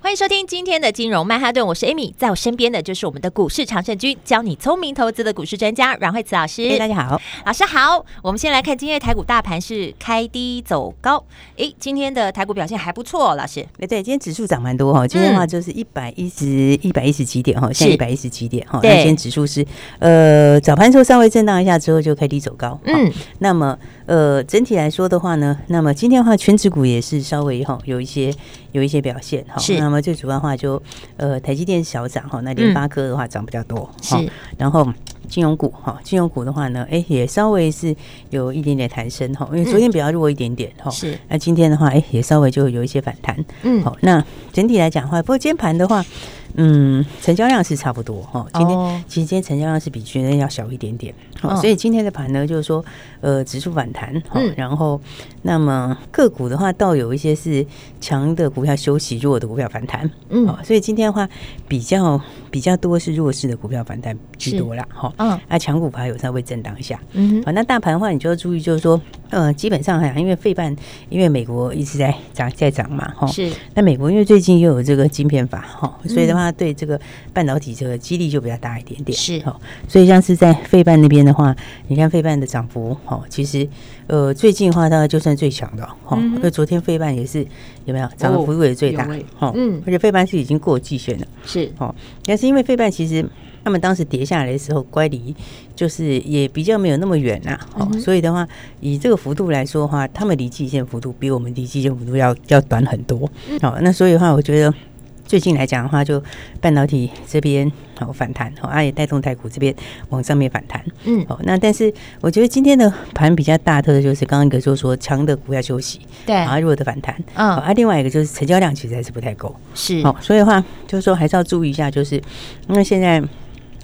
欢迎收听今天的金融曼哈顿，我是 Amy，在我身边的就是我们的股市常胜军，教你聪明投资的股市专家阮慧慈老师。大家好，老师好。我们先来看今天的台股大盘是开低走高，诶，今天的台股表现还不错，老师。对对，今天指数涨蛮多哈，今天的话就是一百一十一百一十几点哈，现在一百一十几点哈。那今天指数是呃早盘时候稍微震荡一下之后就开低走高，嗯，那么呃整体来说的话呢，那么今天的话权值股也是稍微哈有一些有一些表现哈，是那么。最主要的话就呃台积电小涨哈，那联发科的话涨比较多，是，然后金融股哈，金融股的话呢，哎也稍微是有一点点弹升哈，因为昨天比较弱一点点哈，是，那今天的话哎也稍微就有一些反弹，嗯，好，那整体来讲的话，不过今天盘的话。嗯，成交量是差不多哈。今天、oh. 其实今天成交量是比去年要小一点点，好，oh. 所以今天的盘呢，就是说，呃，指数反弹，嗯，然后那么个股的话，倒有一些是强的股票休息，弱的股票反弹，嗯，所以今天的话比较比较多是弱势的股票反弹居多啦，哈，嗯，啊，强股盘有稍微震荡一下，嗯，好，那大盘的话，你就要注意，就是说，呃，基本上哈，因为费半，因为美国一直在涨在涨嘛，哈，是，那美国因为最近又有这个晶片法，哈，所以的话。对这个半导体这个激励就比较大一点点，是。哈，所以像是在费半那边的话，你看费半的涨幅，哈，其实呃最近的话大概就算最强的，哈，因为昨天费半也是有没有涨的幅度也最大，哈，嗯，而且费半是已经过季线了，是。哈，但是因为费半其实他们当时跌下来的时候，乖离就是也比较没有那么远呐，哦，所以的话以这个幅度来说的话，他们离季线幅度比我们离季线幅度要要短很多，好，那所以的话，我觉得。最近来讲的话，就半导体这边好反弹，好，啊也带动台股这边往上面反弹，嗯，好，那但是我觉得今天的盘比较大特的就是刚刚一个就是说强的股要休息，对，啊弱的反弹，嗯，啊另外一个就是成交量其实还是不太够，是，好，所以的话就是说还是要注意一下，就是因为现在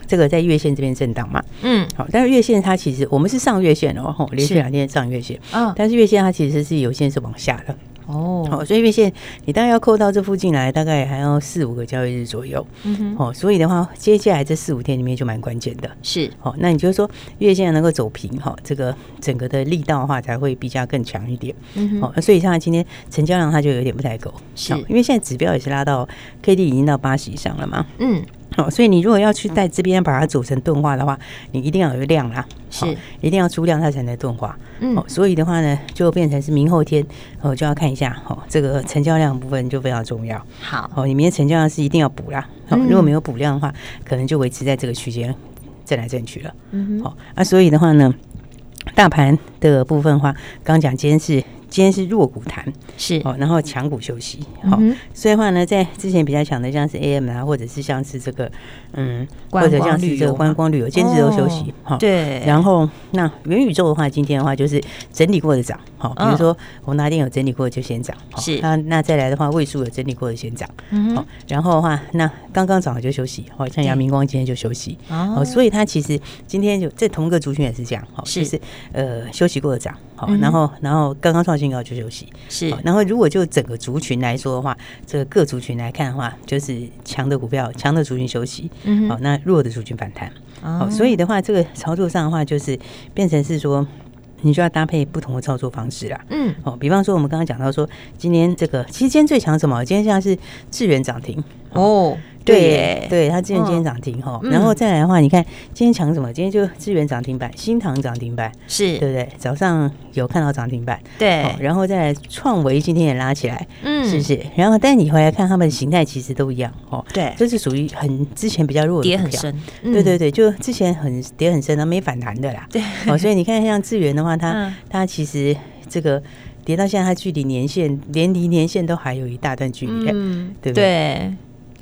这个在月线这边震荡嘛，嗯，好，但是月线它其实我们是上月线哦，连续两天上月线，嗯，但是月线它其实是有线是往下的。哦，好，所以月线你大概要扣到这附近来，大概还要四五个交易日左右。嗯哼，哦，所以的话，接下来这四五天里面就蛮关键的。是，好，那你就是说月线能够走平，哈，这个整个的力道的话才会比较更强一点。嗯哼，好，所以像今天成交量它就有点不太够，是因为现在指标也是拉到 K D 已经到八十以上了嘛。嗯。好，所以你如果要去在这边把它组成钝化的话，你一定要有量啦，是，一定要出量它才能钝化。嗯，哦所以的话呢，就变成是明后天哦，就要看一下哦，这个成交量部分就非常重要。好，哦，你明天成交量是一定要补啦。好，如果没有补量的话，可能就维持在这个区间震来震去了。嗯哼，好，那所以的话呢，大盘的部分的话，刚刚讲今天是。今天是弱股谈是。哦，然后强股休息好，所以的话呢，在之前比较强的像是 AM 啊，或者是像是这个嗯，或者像是这个观光旅游，今天都休息好。对，然后那元宇宙的话，今天的话就是整理过的涨好，比如说宏达电有整理过就先涨是，那那再来的话，位数有整理过的先涨好，然后的话那刚刚涨了就休息好，像阳明光今天就休息哦，所以它其实今天就在同一个族群也是这样好，就是呃休息过的涨好，然后然后刚刚创新。要去休息。是，然后如果就整个族群来说的话，这个各族群来看的话，就是强的股票、强的族群休息，嗯，好，那弱的族群反弹，好，所以的话，这个操作上的话，就是变成是说，你就要搭配不同的操作方式啦，嗯，哦，比方说我们刚刚讲到说，今天这个其实今天最强什么？今天像是智源涨停。哦。对，对，它之前今天涨停哈，然后再来的话，你看今天强什么？今天就资源涨停板，新塘涨停板，是。对不对？早上有看到涨停板，对，然后再来创维今天也拉起来，嗯，是不是？然后但你回来看，它们形态其实都一样哦，对，这是属于很之前比较弱的，跌很深，对对对，就之前很跌很深，它没反弹的啦，对，哦，所以你看像资源的话，它它其实这个跌到现在，它距离年限连离年限都还有一大段距离，嗯，对不对？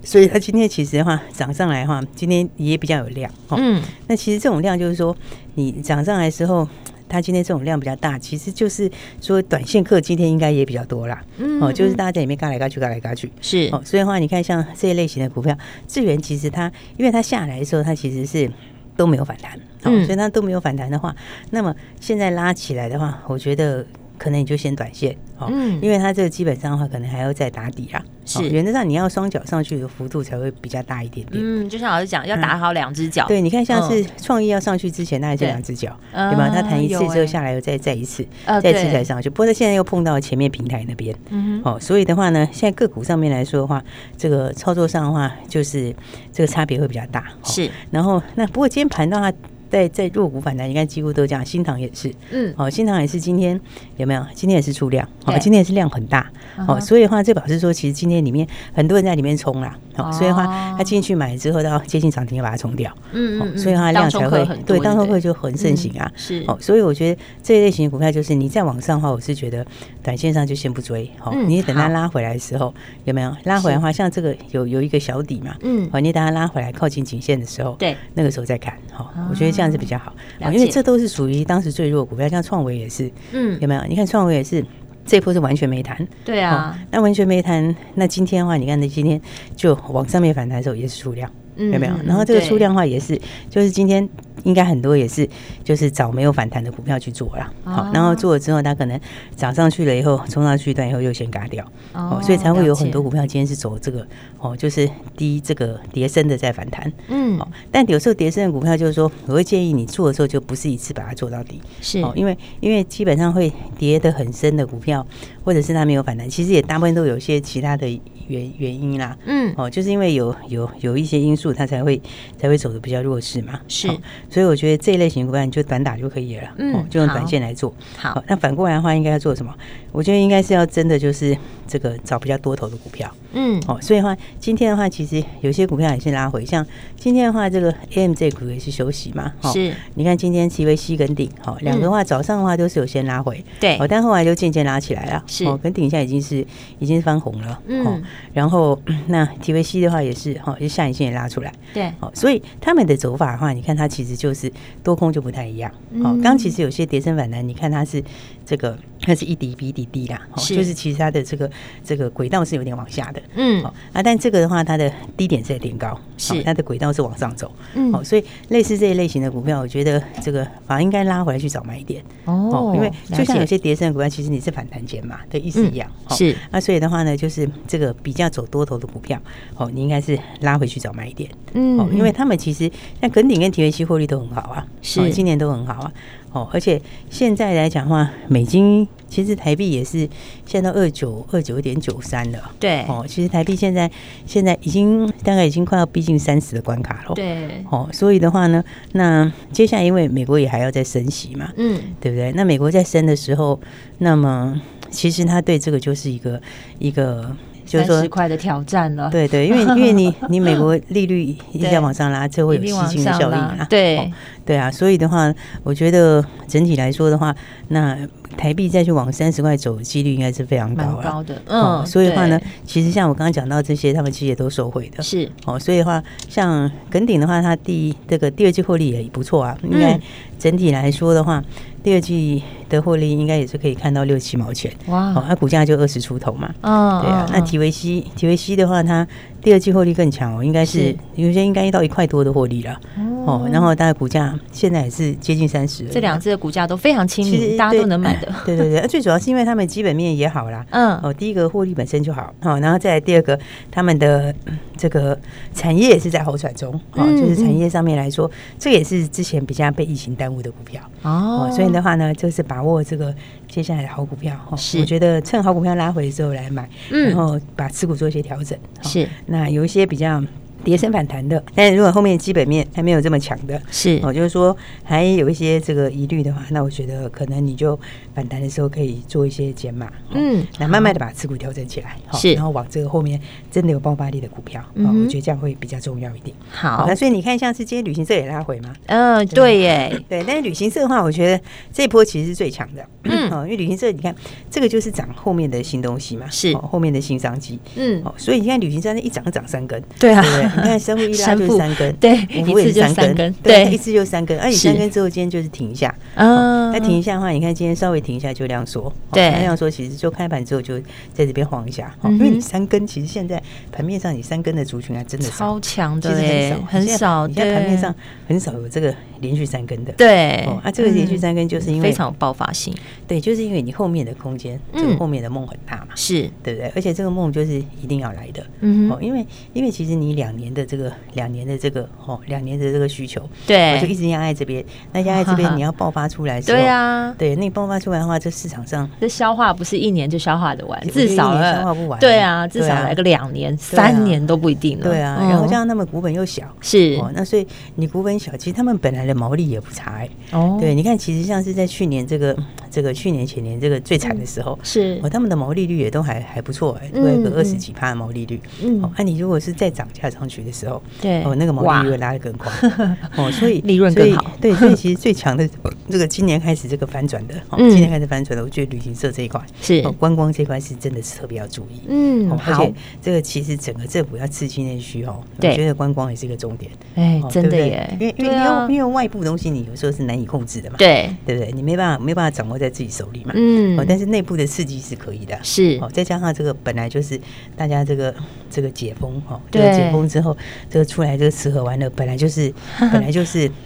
所以它今天其实的话涨上来的话，今天也比较有量。嗯，那其实这种量就是说，你涨上来的时候。它今天这种量比较大，其实就是说短线客今天应该也比较多啦。嗯，哦，就是大家在里面嘎来嘎去，嘎来嘎去。是哦，所以的话，你看像这一类型的股票，智源其实它因为它下来的时候，它其实是都没有反弹，嗯，所以它都没有反弹的话，那么现在拉起来的话，我觉得。可能你就先短线，哦，嗯，因为它这个基本上的话，可能还要再打底啊。是，原则上你要双脚上去的幅度才会比较大一点点。嗯，就像老师讲，要打好两只脚。对，你看像是创意要上去之前，那还是两只脚，对吧？它弹一次之后下来又再再一次，再一次再上去。不过它现在又碰到前面平台那边，嗯，哦，所以的话呢，现在个股上面来说的话，这个操作上的话，就是这个差别会比较大。是，然后那不过今天盘的话。在在弱股反弹，你看几乎都这样，新塘也是，嗯，哦，新塘也是今天有没有？今天也是出量，哦，今天也是量很大，哦，所以的话，这表示说，其实今天里面很多人在里面冲啦，哦，所以的话，他进去买之后到接近涨停要把它冲掉，嗯嗯，所以它量才会对，当冲客就很盛行啊，是，哦，所以我觉得这一类型的股票就是你再往上的话，我是觉得短线上就先不追，哦，你等它拉回来的时候有没有？拉回来的话，像这个有有一个小底嘛，嗯，哦，你等它拉回来靠近颈线的时候，对，那个时候再看，好，我觉得这样。子比较好，因为这都是属于当时最弱股票，像创维也是，嗯，有没有？你看创维也是，这一波是完全没谈，对啊，那完全没谈，那今天的话，你看那今天就往上面反弹的时候也是出量，有没有？然后这个出量化也是，就是今天。应该很多也是，就是找没有反弹的股票去做了，好，然后做了之后，它可能涨上去了以后，冲上去一段以后又先嘎掉，哦，所以才会有很多股票今天是走这个，哦，就是低这个跌升的在反弹，嗯，但有时候跌升的股票就是说，我会建议你做的时候就不是一次把它做到底，是，因为因为基本上会跌得很深的股票，或者是它没有反弹，其实也大部分都有一些其他的原原因啦，嗯，哦，就是因为有有有一些因素，它才会才会走的比较弱势嘛，是。所以我觉得这一类型股票你就短打就可以了，嗯，就用短线来做。好，那反过来的话，应该要做什么？我觉得应该是要真的就是这个找比较多头的股票，嗯，哦，所以的话，今天的话，其实有些股票也是拉回，像今天的话，这个 AMZ 股也是休息嘛，是。你看今天 TVC 跟鼎，好，两个的话早上的话都是有先拉回，对，哦，但后来就渐渐拉起来了，是。哦，跟顶现在已经是已经是翻红了，嗯，然后 那 T V C 的话也是，哈，就下影线也拉出来，对，哦，所以他们的走法的话，你看它其实。就是多空就不太一样，哦，刚其实有些跌升反弹，你看它是这个，它是一底比一底低啦，是，就是其实它的这个这个轨道是有点往下的，嗯，啊，但这个的话，它的低点是有点高，是，它的轨道是往上走，嗯，好，所以类似这一类型的股票，我觉得这个反而应该拉回来去找买点，哦，因为就像有些跌升的股票，其实你是反弹间嘛的意思一样，是，那所以的话呢，就是这个比较走多头的股票，哦，你应该是拉回去找买点，嗯，哦，因为他们其实像耿鼎跟提维西获利。都很好啊，是。今年都很好啊，哦，而且现在来讲的话，美金其实台币也是现在到二九二九点九三了，对，哦，其实台币现在现在已经大概已经快要逼近三十的关卡了，对，哦，所以的话呢，那接下来因为美国也还要再升息嘛，嗯，对不对？那美国在升的时候，那么其实他对这个就是一个一个。就是说，十块的挑战了。对对，因为因为你 你美国利率一直在往上拉，这会有吸金的效应啊。对对啊，所以的话，我觉得整体来说的话，那。台币再去往三十块走的几率应该是非常高了，高的，嗯，所以的话呢，其实像我刚刚讲到这些，他们其实也都受惠的，是。哦，所以的话，像耿鼎的话，它第一这个第二季获利也不错啊，应该整体来说的话，第二季的获利应该也是可以看到六七毛钱，哇，哦，它股价就二十出头嘛，嗯，对啊，那提维西提维西的话，它第二季获利更强哦，应该是有些应该到一块多的获利了，哦，然后大概股价现在也是接近三十，这两只的股价都非常亲民，大家都能买的。对对对，最主要是因为他们基本面也好啦，嗯，哦，第一个获利本身就好，好，然后再来第二个，他们的这个产业也是在好转中，哦，就是产业上面来说，这也是之前比较被疫情耽误的股票，哦，所以的话呢，就是把握这个接下来的好股票，哦，我觉得趁好股票拉回的时候来买，然后把持股做一些调整，是，那有一些比较。跌升反弹的，但是如果后面基本面还没有这么强的，是。哦，就是说还有一些这个疑虑的话，那我觉得可能你就反弹的时候可以做一些减码，嗯，那慢慢的把持股调整起来，是，然后往这个后面真的有爆发力的股票，嗯，我觉得这样会比较重要一点。好，那所以你看，像是今天旅行社也拉回吗？嗯，对耶，对，但是旅行社的话，我觉得这一波其实是最强的，嗯，因为旅行社你看这个就是涨后面的新东西嘛，是。后面的新商机，嗯，哦，所以你看旅行社那一涨就涨三根，对啊。你看，三副一拉就是三根，对，五副也是三根，对，一次就三根，而且三根之后今天就是停一下，嗯，那停一下的话，你看今天稍微停一下就量缩，对，量缩其实就开盘之后就在这边晃一下，因为你三根其实现在盘面上你三根的族群还真的超强的，其实很少，很少，你在盘面上很少有这个连续三根的，对，啊，这个连续三根就是因为非常有爆发性，对，就是因为你后面的空间，这个后面的梦很大嘛，是。对不对？而且这个梦就是一定要来的，嗯，哦，因为因为其实你两年的这个两年的这个哦两年的这个需求，对，就一直压在这边，那压在这边 你要爆发出来，对啊，对，那你爆发出来的话，这市场上这消化不是一年就消化的完，至少消化不完，对啊，至少来个两年、三年都不一定了，对啊，然后这样他们股本又小，是。哦，那所以你股本小，其实他们本来的毛利也不差，哦，对，你看，其实像是在去年这个这个去年前年这个最惨的时候，是，哦，他们的毛利率也都还还不错，哎，都有个二十几趴的毛利率，嗯，那你如果是再涨价上去的时候，对，哦，那个毛利率会拉得更快，哦，所以利润更好，对，所以其实最强的 这个今年开始这个反转的，哦，今年开始反转的，我觉得旅行社这一块是。观光这块是真的是特别要注意，嗯，而且这个其实整个政府要刺激内需哦，我觉得观光也是一个重点，哎，真的耶，因为因为因为外部东西你有时候是难以控制的嘛，对，对不对？你没办法没办法掌握在自己手里嘛，嗯，哦，但是内部的刺激是可以的，是，哦，再加上这个本来就是大家这个这个解封哈，这个解封之后，这个出来这个吃喝玩乐本来就是本来就是。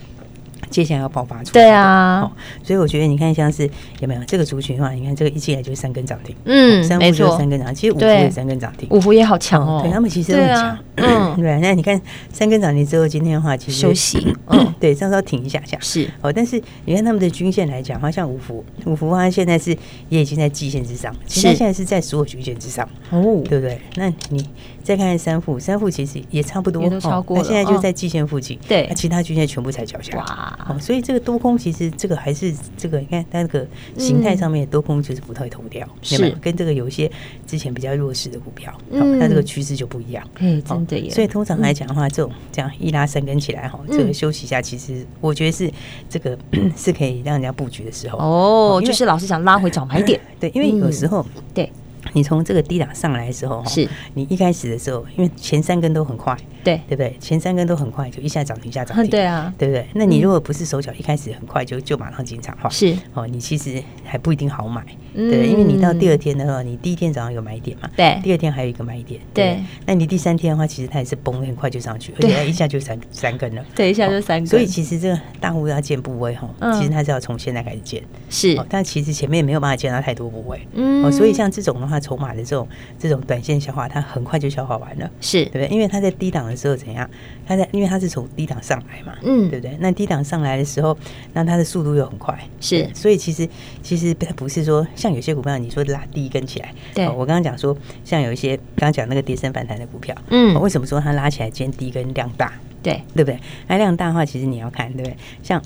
接下来要爆发出来，对啊，所以我觉得你看像是有没有？这个族群的话，你看这个一进来就是三根涨停，嗯，三没错，三根涨停，其实五福也三根涨停，五福也好强哦，对他们其实很强，嗯，对，那你看三根涨停之后，今天的话其实休息，嗯，对，稍稍停一下下。是。哦，但是你看他们的均线来讲，好像五福五福它现在是也已经在季线之上，其实它现在是在所有均线之上哦，对不对？那你再看看三富，三富其实也差不多，也都超过了，它现在就在季线附近，对，那其他均线全部踩脚下，哇，所以这个多。空其实这个还是这个，你看它那个形态上面多空就是不太同调，是。跟这个有一些之前比较弱势的股票，嗯，那这个趋势就不一样，嗯，真的耶。所以通常来讲的话，这种这样一拉三根起来哈，这个休息一下，其实我觉得是这个 是可以让人家布局的时候。哦，就是老是想拉回早买点，对，因为 有时候对。你从这个低档上来的时候，是。你一开始的时候，因为前三根都很快，对。对不对？前三根都很快，就一下涨停，一下涨停，对啊，对不对？那你如果不是手脚一开始很快就就马上进场的话，是。哦，你其实还不一定好买，对，因为你到第二天的话，你第一天早上有买点嘛，对，第二天还有一个买点，对，那你第三天的话，其实它也是崩很快就上去，而且它一下就三三根了，对，一下就三根。所以其实这个大户要建部位哈，其实它是要从现在开始建，是，但其实前面没有办法建到太多部位，嗯，哦，所以像这种的话，筹码的这种。这种短线消化，它很快就消化完了，是对不对？因为它在低档的时候怎样？它在因为它是从低档上来嘛，嗯，对不对？那低档上来的时候，那它的速度又很快，是。所以其实其实它不是说像有些股票，你说拉第一根起来，对。我刚刚讲说，像有一些刚刚讲那个跌升反弹的股票，嗯，为什么说它拉起来今天第一根量大？对，对不对？那量大的话，其实你要看，对不对？像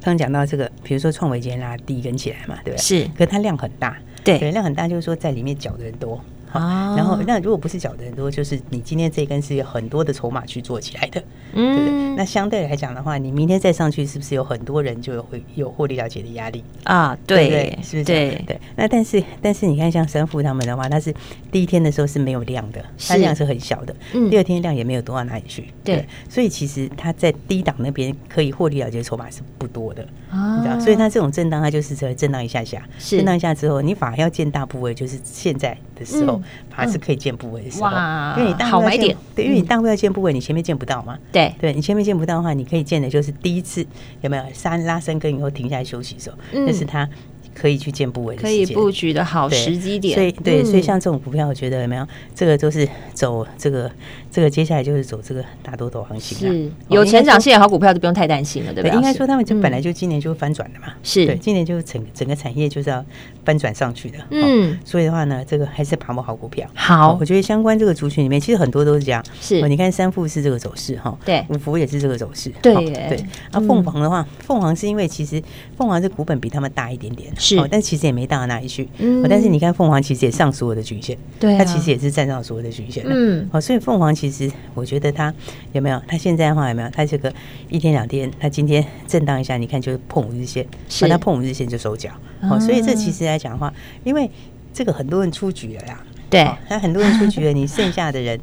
刚刚讲到这个，比如说创维今天拉第一根起来嘛，对不对？是。可是它量很大，对，量很大，就是说在里面搅的人多。啊，然后那如果不是缴的很多，就是你今天这根是有很多的筹码去做起来的，嗯，对不对？那相对来讲的话，你明天再上去，是不是有很多人就有会有获利了结的压力啊？对，对，是不是？对对。那但是但是你看，像神父他们的话，他是第一天的时候是没有量的，它量是很小的，嗯，第二天量也没有多到哪里去，对。所以其实它在低档那边可以获利了结的筹码是不多的，啊，你知道？所以它这种震荡，它就是在震荡一下下，震荡一下之后，你反而要见大部位，就是现在的时候。还是可以见部位的时候，因为你大好买点，对，因为你大部要见部位，你前面见不到嘛，对，对你前面见不到的话，你可以见的就是第一次有没有三拉伸根以后停下来休息的时候，那是它。可以去见部位，可以布局的好时机点。所以对，所以像这种股票，我觉得有没有这个都是走这个这个接下来就是走这个大多头行情。是有成长性的好股票就不用太担心了，对不对？应该说他们就本来就今年就翻转的嘛。是，对，今年就整整个产业就是要翻转上去的。嗯，所以的话呢，这个还是把握好股票。好，我觉得相关这个族群里面，其实很多都是这样。是，你看三富是这个走势哈，对，五福也是这个走势。对对。那凤凰的话，凤凰是因为其实凤凰这股本比他们大一点点。是，但其实也没大到哪里去。嗯，但是你看凤凰其实也上所有的均线，对，它其实也是站上所有的均线。嗯，好，所以凤凰其实我觉得它有没有？它现在的话有没有？它这个一天两天，它今天震荡一下，你看就是碰五日线，是它碰五日线就收脚。好，所以这其实来讲的话，因为这个很多人出局了呀，对，那很多人出局了，你剩下的人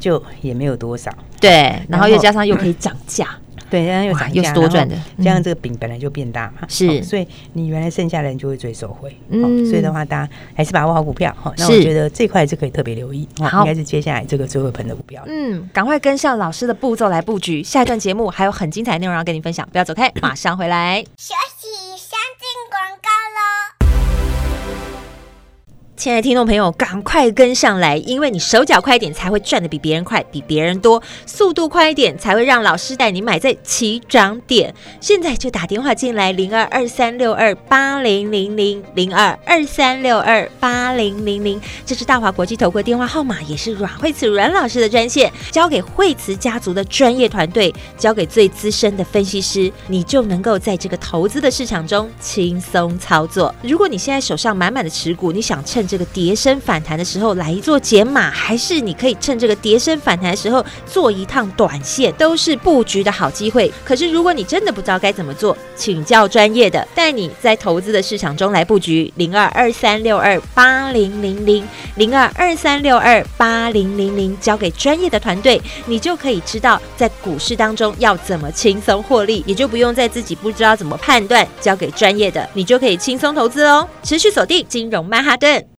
就也没有多少。对，然后又加上又可以涨价。对，然后又涨价，又是多赚的。这样这个饼本来就变大嘛，是，所以你原来剩下的人就会最受惠。嗯，所以的话，大家还是把握好股票哈。那我觉得这块是可以特别留意，好，应该是接下来这个最会喷的股票。嗯，赶快跟上老师的步骤来布局。下一段节目还有很精彩的内容要跟你分享，不要走开，马上回来。亲爱的听众朋友，赶快跟上来，因为你手脚快一点，才会赚得比别人快，比别人多；速度快一点，才会让老师带你买在起涨点。现在就打电话进来，零二二三六二八零零零零二二三六二八零零零，这是大华国际投顾电话号码，也是阮慧慈阮老师的专线，交给慧慈家族的专业团队，交给最资深的分析师，你就能够在这个投资的市场中轻松操作。如果你现在手上满满的持股，你想趁这个跌升反弹的时候来做减码，还是你可以趁这个跌升反弹的时候做一趟短线，都是布局的好机会。可是如果你真的不知道该怎么做，请教专业的，带你在投资的市场中来布局。零二二三六二八零零零零二二三六二八零零零，交给专业的团队，你就可以知道在股市当中要怎么轻松获利，也就不用再自己不知道怎么判断，交给专业的，你就可以轻松投资哦。持续锁定金融曼哈顿。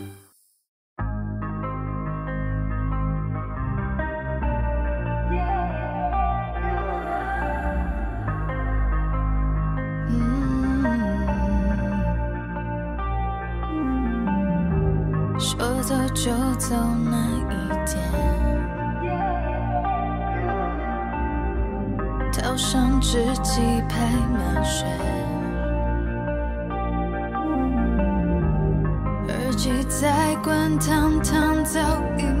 走慢一点逃上之际拍满雪耳机在滚烫烫噪音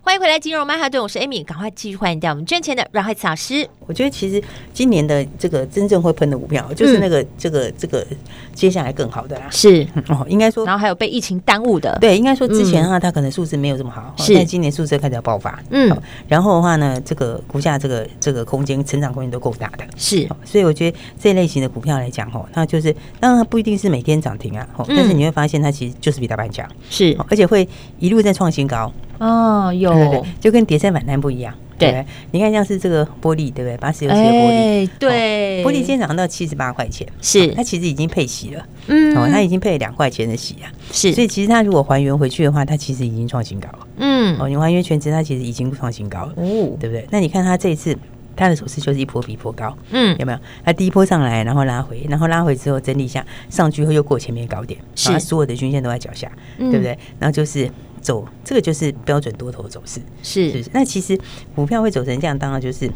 欢迎回来，金融曼哈顿，我是 Amy，赶快继续欢迎掉我们赚钱的阮慧慈老师。我觉得其实今年的这个真正会喷的股票，就是那个这个这个接下来更好的啦。是哦，应该说，然后还有被疫情耽误的，对，应该说之前的话，它可能数字没有这么好，是，但今年数字开始要爆发。嗯，然后的话呢，这个股价这个这个空间成长空间都够大的，是。所以我觉得这类型的股票来讲，哈，它就是当然它不一定是每天涨停啊，但是你会发现它其实就是比大盘强，是，而且会一路在创新高。哦，有，对对对，就跟叠升反弹不一样。对，对，你看像是这个玻璃，对不对？八十六期的玻璃，欸、对、哦，玻璃今天涨到七十八块钱，是、哦，它其实已经配息了，嗯，哦，它已经配了两块钱的息啊，是，所以其实它如果还原回去的话，它其实已经创新高了，嗯，哦，你还原全值，它其实已经创新高了，哦，对不对？那你看它这一次，它的走势就是一波比一波高，嗯，有没有？它第一波上来，然后拉回，然后拉回之后整理一下，上去后又过前面高点，是，所有的均线都在脚下，嗯、对不对？然后就是。走，这个就是标准多头走势，是是，是。那其实股票会走成这样，当然就是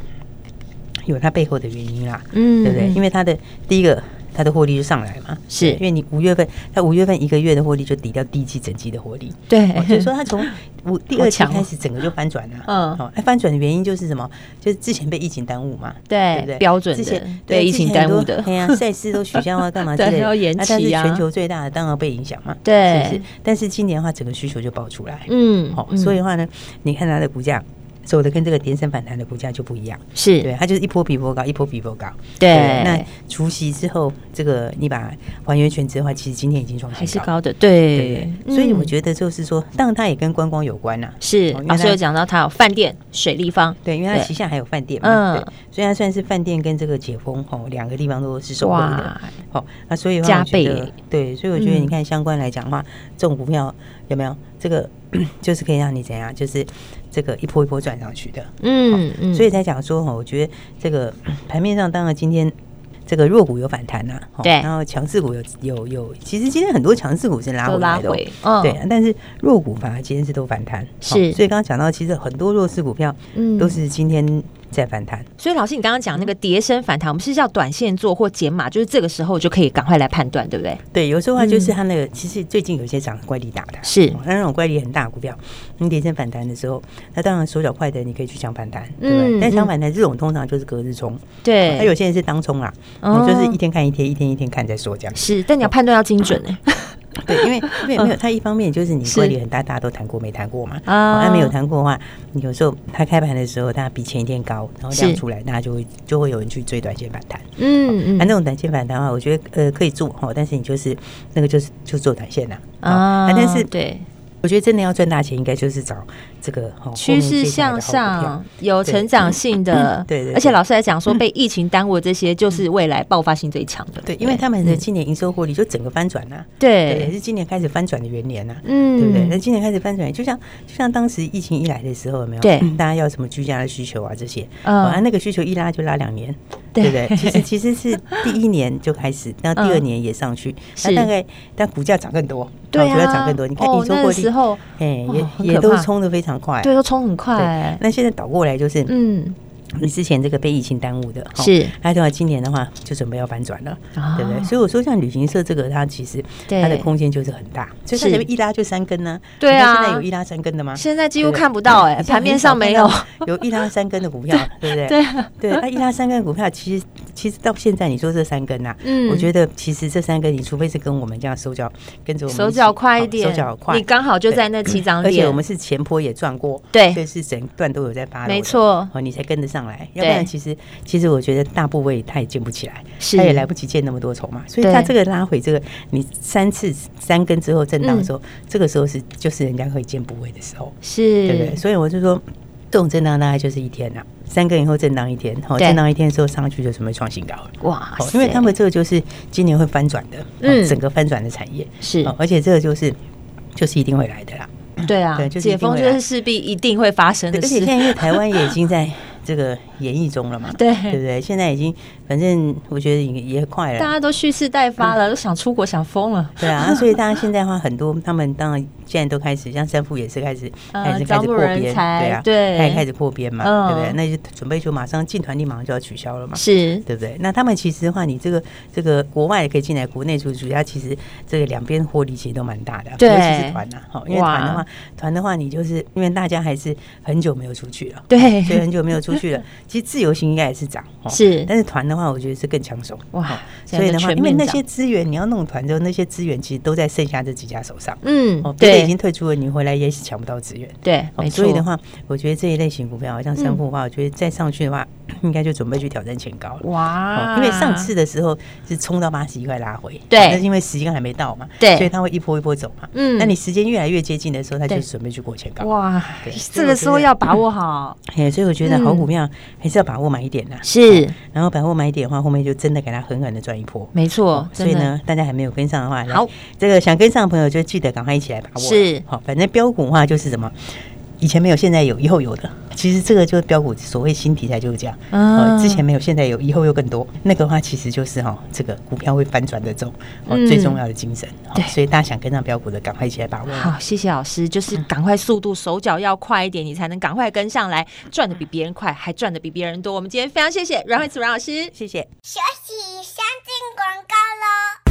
有它背后的原因啦，嗯，对不对？因为它的第一个，它的获利就上来嘛，是。因为你五月份，它五月份一个月的获利就抵掉第一季整季的获利，对，所以说它从五第二季开始整个就翻转了，嗯，好，翻转的原因就是什么？就是之前被疫情耽误嘛，对，对不对？标准之前被疫情耽误的，对呀，赛事都取消啊，干嘛 之类的，要延期啊。但是全球最大的当然被影响嘛，对，是不是？但是今年的话，整个需求就爆出来，嗯，好，所以的话呢，你看它的股价。走的跟这个点升反弹的股价就不一样，是对，它就是一波比一波高，一波比一波高。对，对那除夕之后，这个你把还原权值的话，其实今天已经创新高，还是高的。对，对，对，嗯、所以我觉得就是说，当然它也跟观光有关呐、啊。是，老师有讲到它有饭店、水立方，对，因为它旗下还有饭店嘛。嗯，所以它算是饭店跟这个解封哦，两个地方都是受惠的。好，那所以加倍。对，所以我觉得你看相关来讲的话，嗯、这种股票有没有这个就是可以让你怎样，就是。这个一波一波赚上去的，嗯嗯，所以才讲说哈，我觉得这个盘面上，当然今天这个弱股有反弹呐，对，然后强势股有有有，其实今天很多强势股是拉回来的，对，但是弱股反而今天是都反弹，是，所以刚刚讲到，其实很多弱势股票，嗯，都是今天。在反弹，所以老师，你刚刚讲那个跌升反弹，我们是叫短线做或减码，就是这个时候就可以赶快来判断，对不对？对，有时候话就是它那个，其实最近有些涨怪力大的，是那那种怪力很大股票，你跌升反弹的时候，那当然手脚快的你可以去抢反弹，对不对？但抢反弹这种通常就是隔日冲，对，它有些人是当冲啊，就是一天看一天，一天一天看再说这样。是，但你要判断要精准呢。对，因为因为没有，他一方面就是你规律很大，大家都谈过没谈过嘛？啊，他没有谈过的话，你有时候他开盘的时候，它比前一天高，然后量出来，大家就会就会有人去追短线反弹。嗯嗯，那种短线反弹的话，我觉得呃可以做哈，但是你就是那个就是就做短线呐啊，但是对。我觉得真的要赚大钱，应该就是找这个趋势向上、有成长性的。对对。而且老师还讲说，被疫情耽误的这些，就是未来爆发性最强的。对，因为他们的今年营收获利就整个翻转了。对，也是今年开始翻转的元年呐。嗯，对不对？那今年开始翻转，就像就像当时疫情一来的时候，有没有？对，大家要什么居家的需求啊这些？啊，那个需求一拉就拉两年，对不对？其实其实是第一年就开始，那第二年也上去，那大概但股价涨更多。对啊，涨更多。你看营收获利。后，哎，也也都冲的非常快，对，都冲很快。那现在倒过来就是，嗯。你之前这个被疫情耽误的，是，那的话今年的话就准备要反转了，对不对？所以我说像旅行社这个，它其实它的空间就是很大，所以它前面一拉就三根呢。对啊，现在有一拉三根的吗？现在几乎看不到哎，盘面上没有有一拉三根的股票，对不对？对对，它一拉三根的股票，其实其实到现在你说这三根呐，嗯，我觉得其实这三根，你除非是跟我们这样手脚跟着我们手脚快一点，手脚快，你刚好就在那七涨点，而且我们是前坡也赚过，对，所以是整段都有在发，没错，哦，你才跟得上。上来，要不然其实其实我觉得大部位他也建不起来，他也来不及建那么多筹码，所以他这个拉回这个你三次三根之后震荡的时候，这个时候是就是人家可以建部位的时候，是对不对？所以我就说这种震荡大概就是一天呐，三根以后震荡一天，好，震荡一天之后上去就准备创新高了，哇！因为他们这个就是今年会翻转的，嗯，整个翻转的产业是，而且这个就是就是一定会来的啦。对啊，对，就是解封就是势必一定会发生的事。而且现在因为台湾也已经在这个演绎中了嘛，对对不对？现在已经，反正我觉得也也快了，大家都蓄势待发了，嗯、都想出国，想疯了。对啊，所以大家现在的话，很多他们当然现在都开始，像三富也是开始开始开始破边，对啊，对，开始开始破边嘛，嗯、对不对？那就准备就马上进团立马上就要取消了嘛，是对不对？那他们其实的话，你这个这个国外也可以进来，国内主主要其实这个两边获利其实都蛮大的，对，尤其是团呐，好，因为团的话，团的话你就是因为大家还是很久没有出去了，对，所以很久没有出去了。其实自由行应该也是涨，是，但是团的话，我觉得是更抢手。哇。所以的话，因为那些资源你要弄团之后，那些资源其实都在剩下这几家手上，嗯，对，已经退出了，你回来也是抢不到资源，对，所以的话，我觉得这一类型股票，好像三富的话，我觉得再上去的话，应该就准备去挑战前高了，哇，因为上次的时候是冲到八十一块拉回，对，那是因为时间还没到嘛，对，所以它会一波一波走嘛，嗯，那你时间越来越接近的时候，它就准备去过前高，哇，这个时候要把握好，哎，所以我觉得好股票还是要把握买一点的，是，然后把握买一点的话，后面就真的给它狠狠的赚一波，没错，所以呢，大家还没有跟上的话，好，这个想跟上的朋友就记得赶快一起来把握，是，好，反正标股的话就是什么。以前没有，现在有，以后有的。其实这个就是标股，所谓新题材就是这样。呃，之前没有，现在有，以后又更多。那个的话，其实就是哈，这个股票会翻转的这种最重要的精神。对，所以大家想跟上标股的，赶快一起来把握。好，谢谢老师，就是赶快速度，手脚要快一点，你才能赶快跟上来，赚的比别人快，还赚的比别人多。我们今天非常谢谢阮慧慈阮老师，谢谢。休息，先进广告喽。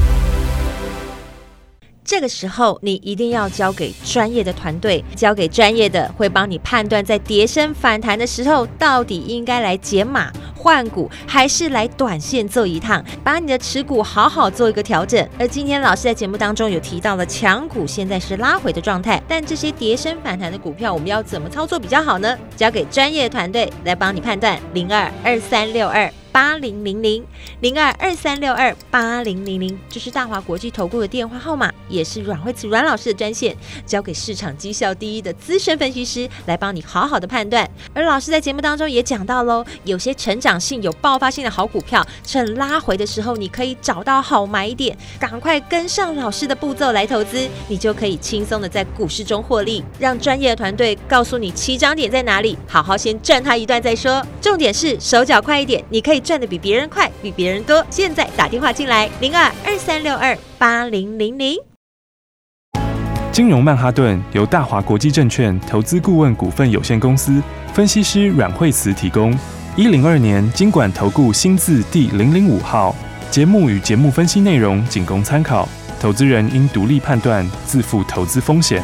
这个时候，你一定要交给专业的团队，交给专业的会帮你判断，在跌升反弹的时候，到底应该来减码换股，还是来短线做一趟，把你的持股好好做一个调整。而今天老师在节目当中有提到了强股现在是拉回的状态，但这些跌升反弹的股票，我们要怎么操作比较好呢？交给专业的团队来帮你判断。零二二三六二。八零零零零二二三六二八零零零，这是大华国际投顾的电话号码，也是阮慧慈阮老师的专线，交给市场绩效第一的资深分析师来帮你好好的判断。而老师在节目当中也讲到喽，有些成长性、有爆发性的好股票，趁拉回的时候，你可以找到好买点，赶快跟上老师的步骤来投资，你就可以轻松的在股市中获利。让专业的团队告诉你起涨点在哪里，好好先赚它一段再说。重点是手脚快一点，你可以。赚的比别人快，比别人多。现在打电话进来，零二二三六二八零零零。金融曼哈顿由大华国际证券投资顾问股份有限公司分析师阮慧慈提供。一零二年金管投顾新字第零零五号。节目与节目分析内容仅供参考，投资人应独立判断，自负投资风险。